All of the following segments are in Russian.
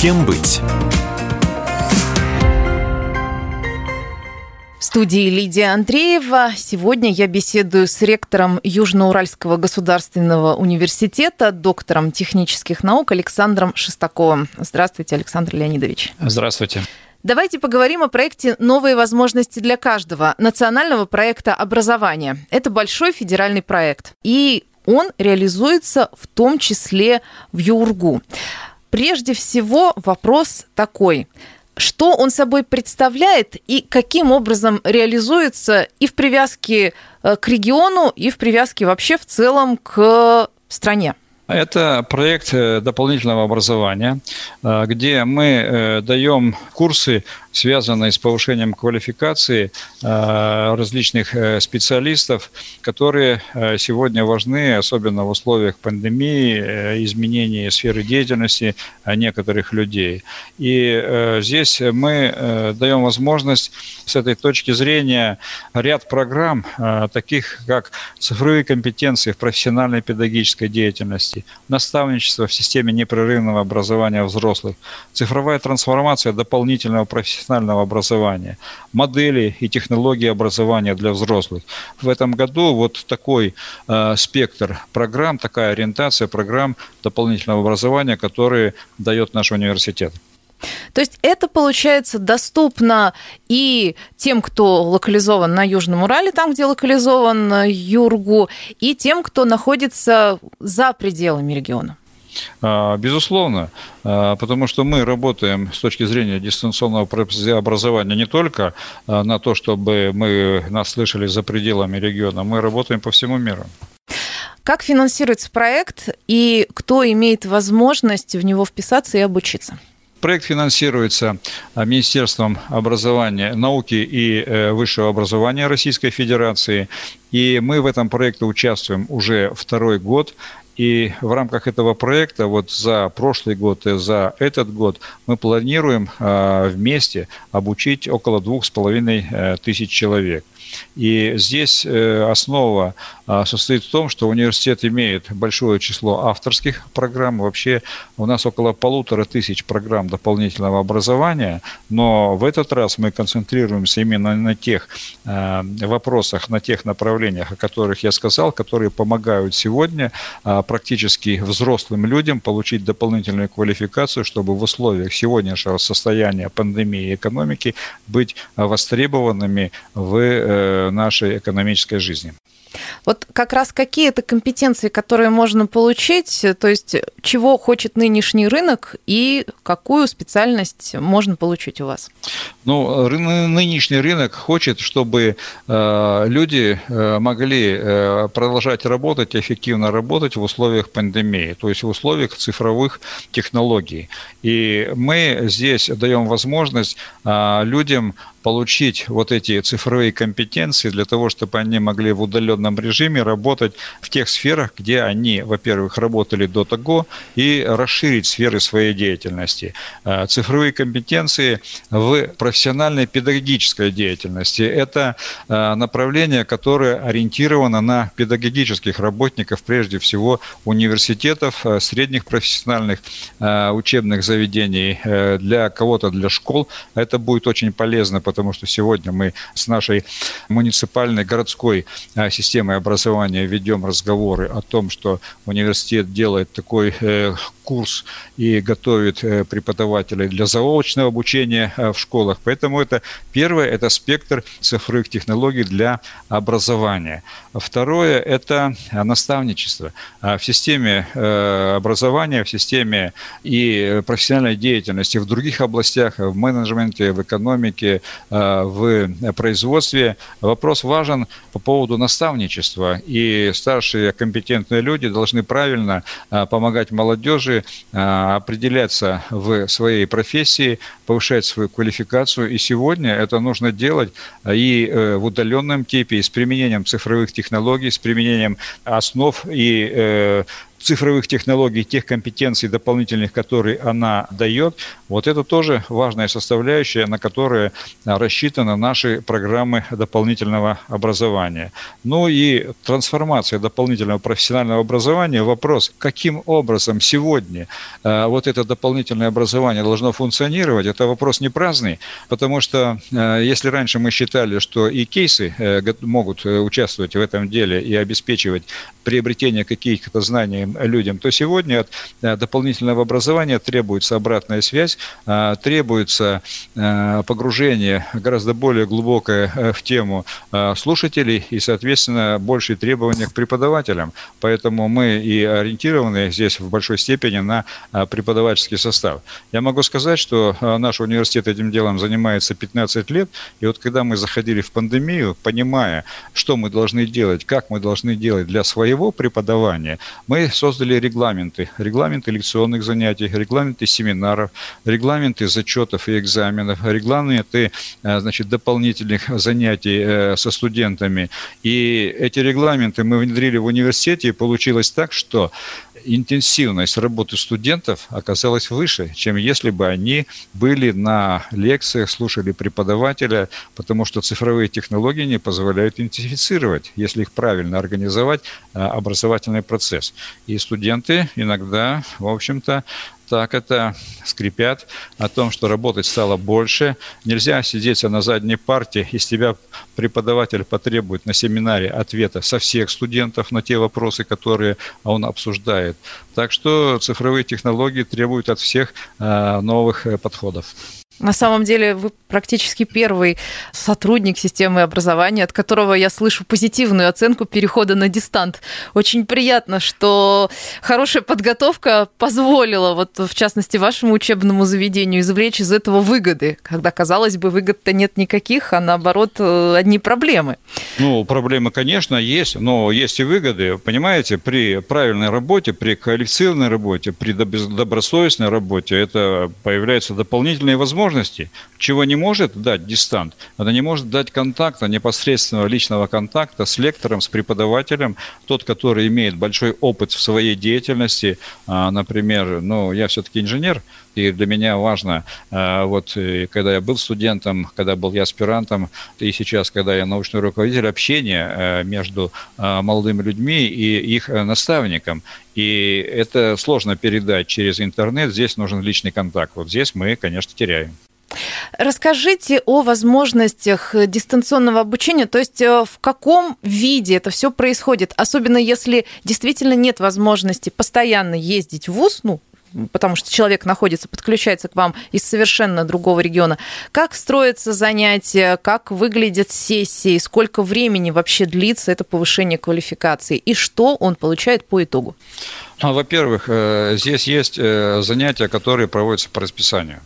Кем быть? В студии Лидия Андреева. Сегодня я беседую с ректором Южноуральского государственного университета, доктором технических наук Александром Шестаковым. Здравствуйте, Александр Леонидович. Здравствуйте. Давайте поговорим о проекте «Новые возможности для каждого» национального проекта образования. Это большой федеральный проект. И он реализуется в том числе в ЮРГУ. Прежде всего вопрос такой. Что он собой представляет и каким образом реализуется и в привязке э, к региону, и в привязке вообще в целом к стране? Это проект э, дополнительного образования, э, где мы даем курсы связанные с повышением квалификации э, различных э, специалистов, которые э, сегодня важны, особенно в условиях пандемии, изменения сферы деятельности некоторых людей. И здесь мы даем возможность с этой точки зрения ряд программ, таких как цифровые компетенции в профессиональной педагогической деятельности, наставничество в системе непрерывного образования взрослых, цифровая трансформация дополнительного профессионального профессионального образования, модели и технологии образования для взрослых. В этом году вот такой э, спектр программ, такая ориентация программ дополнительного образования, которые дает наш университет. То есть это, получается, доступно и тем, кто локализован на Южном Урале, там, где локализован Юргу, и тем, кто находится за пределами региона. А, безусловно, а, потому что мы работаем с точки зрения дистанционного образования не только а, на то, чтобы мы нас слышали за пределами региона, мы работаем по всему миру. Как финансируется проект и кто имеет возможность в него вписаться и обучиться? Проект финансируется Министерством образования, науки и э, высшего образования Российской Федерации. И мы в этом проекте участвуем уже второй год. И в рамках этого проекта вот за прошлый год и за этот год мы планируем а, вместе обучить около двух с половиной э, тысяч человек. И здесь э, основа а, состоит в том, что университет имеет большое число авторских программ. Вообще у нас около полутора тысяч программ дополнительного образования, но в этот раз мы концентрируемся именно на тех а, вопросах, на тех направлениях, о которых я сказал, которые помогают сегодня а, практически взрослым людям получить дополнительную квалификацию, чтобы в условиях сегодняшнего состояния пандемии и экономики быть востребованными в э, Э, нашей экономической жизни. Вот как раз какие-то компетенции, которые можно получить, то есть чего хочет нынешний рынок и какую специальность можно получить у вас? Ну, нынешний рынок хочет, чтобы э, люди э, могли э, продолжать работать, эффективно работать в условиях пандемии, то есть в условиях цифровых технологий. И мы здесь даем возможность людям получить вот эти цифровые компетенции для того, чтобы они могли в удаленном режиме работать в тех сферах, где они, во-первых, работали до того, и расширить сферы своей деятельности. Э, цифровые компетенции в профессиональной педагогической деятельности – это э, направление, которое ориентировано на педагогических работников, прежде всего университетов, э, средних профессиональных учебных заведений, для кого-то для школ. Это будет очень полезно, потому что сегодня мы с нашей муниципальной городской а, системой образования ведем разговоры о том, что университет делает такой э, курс и готовит э, преподавателей для заочного обучения э, в школах. Поэтому это первое, это спектр цифровых технологий для образования. Второе – это наставничество. А в системе образования, в системе и профессиональной деятельности в других областях, в менеджменте, в экономике, в производстве вопрос важен по поводу наставничества. И старшие компетентные люди должны правильно помогать молодежи Э, определяться в своей профессии, повышать свою квалификацию. И сегодня это нужно делать э, и э, в удаленном типе, и с применением цифровых технологий, с применением основ и цифровых технологий, тех компетенций дополнительных, которые она дает, вот это тоже важная составляющая, на которую рассчитаны наши программы дополнительного образования. Ну и трансформация дополнительного профессионального образования, вопрос, каким образом сегодня э, вот это дополнительное образование должно функционировать, это вопрос не праздный, потому что э, если раньше мы считали, что и кейсы э, могут участвовать в этом деле и обеспечивать приобретение каких-то знаний людям, то сегодня от дополнительного образования требуется обратная связь, требуется погружение гораздо более глубокое в тему слушателей и, соответственно, большие требования к преподавателям. Поэтому мы и ориентированы здесь в большой степени на преподавательский состав. Я могу сказать, что наш университет этим делом занимается 15 лет, и вот когда мы заходили в пандемию, понимая, что мы должны делать, как мы должны делать для своего преподавания, мы создали регламенты, регламенты лекционных занятий, регламенты семинаров, регламенты зачетов и экзаменов, регламенты значит, дополнительных занятий э, со студентами. И эти регламенты мы внедрили в университете, и получилось так, что интенсивность работы студентов оказалась выше, чем если бы они были на лекциях, слушали преподавателя, потому что цифровые технологии не позволяют идентифицировать, если их правильно организовать, а, образовательный процесс. И студенты иногда, в общем-то, так это скрипят о том, что работать стало больше. Нельзя сидеть на задней парте, из тебя преподаватель потребует на семинаре ответа со всех студентов на те вопросы, которые он обсуждает. Так что цифровые технологии требуют от всех а, новых э, подходов. На самом деле вы практически первый сотрудник системы образования, от которого я слышу позитивную оценку перехода на дистант. Очень приятно, что хорошая подготовка позволила, вот в частности, вашему учебному заведению извлечь из этого выгоды, когда, казалось бы, выгод-то нет никаких, а наоборот, э, одни проблемы. Ну, проблемы, конечно, есть, но есть и выгоды. Понимаете, при правильной работе, при квалифицированной работе, при добросовестной работе это появляются дополнительные возможности возможности, чего не может дать дистант. Она не может дать контакта, непосредственного личного контакта с лектором, с преподавателем, тот, который имеет большой опыт в своей деятельности. А, например, ну, я все-таки инженер, и для меня важно, а, вот когда я был студентом, когда был я аспирантом, и сейчас, когда я научный руководитель, общение а, между молодыми людьми и их наставником. И это сложно передать через интернет, здесь нужен личный контакт. Вот здесь мы, конечно, теряем. Расскажите о возможностях дистанционного обучения, то есть э, в каком виде это все происходит, особенно если действительно нет возможности постоянно ездить в ВУЗ, ну, потому что человек находится, подключается к вам из совершенно другого региона. Как строятся занятия, как выглядят сессии, сколько времени вообще длится это повышение квалификации и что он получает по итогу? Ну, во-первых, э, здесь есть э, занятия, которые проводятся по расписанию.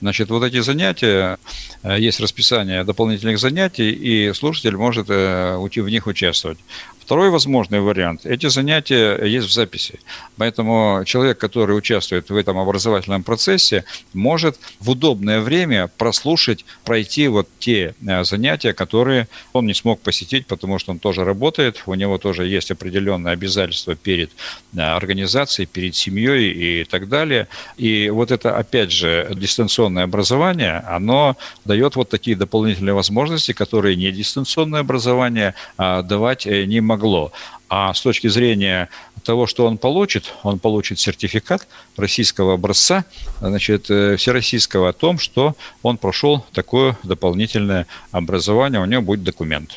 Значит, вот эти занятия, э, есть расписание дополнительных занятий, и слушатель может в них участвовать. Второй возможный вариант – эти занятия есть в записи. Поэтому человек, который участвует в этом образовательном процессе, может в удобное время прослушать, пройти вот те э, занятия, которые он не смог посетить, потому что он тоже работает, у него тоже есть определенные обязательства перед э, организацией, перед семьей и так далее. И вот это, опять же, дистанционное образование, оно дает вот такие дополнительные возможности, которые не дистанционное образование а давать э, не могут могло. А с точки зрения того, что он получит, он получит сертификат российского образца, значит, э, всероссийского о том, что он прошел такое дополнительное образование, у него будет документ.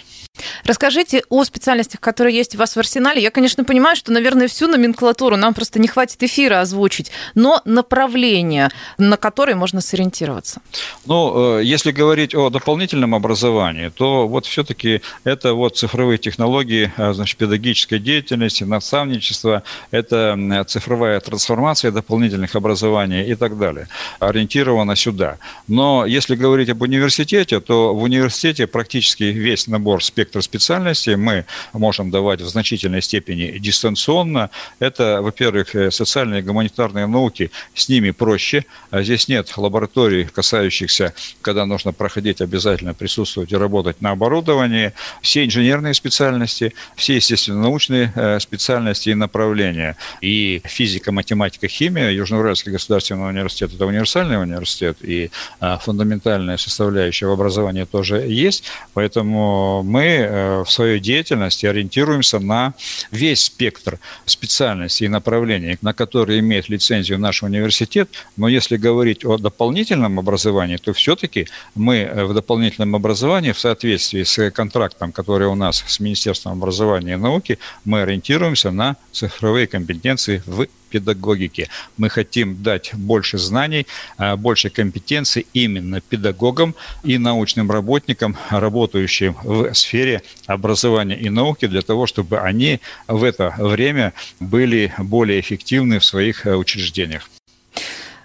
Расскажите о специальностях, которые есть у вас в арсенале. Я, конечно, понимаю, что, наверное, всю номенклатуру нам просто не хватит эфира озвучить, но направление, на которое можно сориентироваться. Ну, э, если говорить о дополнительном образовании, то вот все-таки это вот цифровые технологии, э, значит, педагогической деятельности, наставничество, это цифровая трансформация дополнительных образований и так далее, ориентировано сюда. Но если говорить об университете, то в университете практически весь набор спектра спектр специальностей мы можем давать в значительной степени дистанционно. Это, во-первых, э, социальные и гуманитарные науки, с ними проще. А здесь нет лабораторий, касающихся, когда нужно проходить обязательно присутствовать и работать на оборудовании. Все инженерные специальности, все, естественно, научные э, специальности и направления. И физика, математика, химия. Южноуральский государственный университет – это универсальный университет, и а, фундаментальная составляющая в образовании тоже есть. Поэтому мы э, в своей деятельности ориентируемся на весь спектр специальностей и направлений, на которые имеет лицензию наш университет. Но если говорить о дополнительном образовании, то все-таки мы э, в дополнительном образовании в соответствии с контрактом, который у нас с Министерством образования и науки, мы ориентируемся на цифровые компетенции в педагогики. Мы хотим дать больше знаний, а, больше компетенций именно педагогам и научным работникам, работающим в сфере образования и науки, для того, чтобы они в это время были более эффективны в своих э, учреждениях.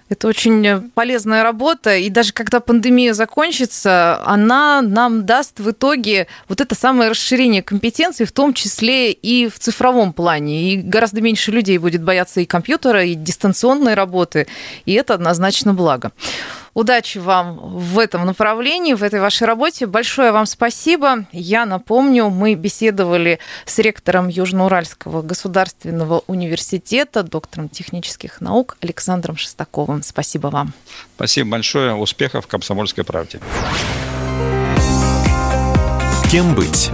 Это очень полезная работа, и даже когда пандемия закончится, она нам даст в итоге вот это самое расширение компетенций, в том числе и в цифровом плане. И гораздо меньше людей будет бояться и компьютера, и дистанционной работы, и это однозначно благо. Удачи вам в этом направлении, в этой вашей работе. Большое вам спасибо. Я напомню, мы беседовали с ректором Южноуральского государственного университета, доктором технических наук Александром Шестаковым. Спасибо вам. Спасибо большое. Успехов в «Комсомольской правде». Кем быть?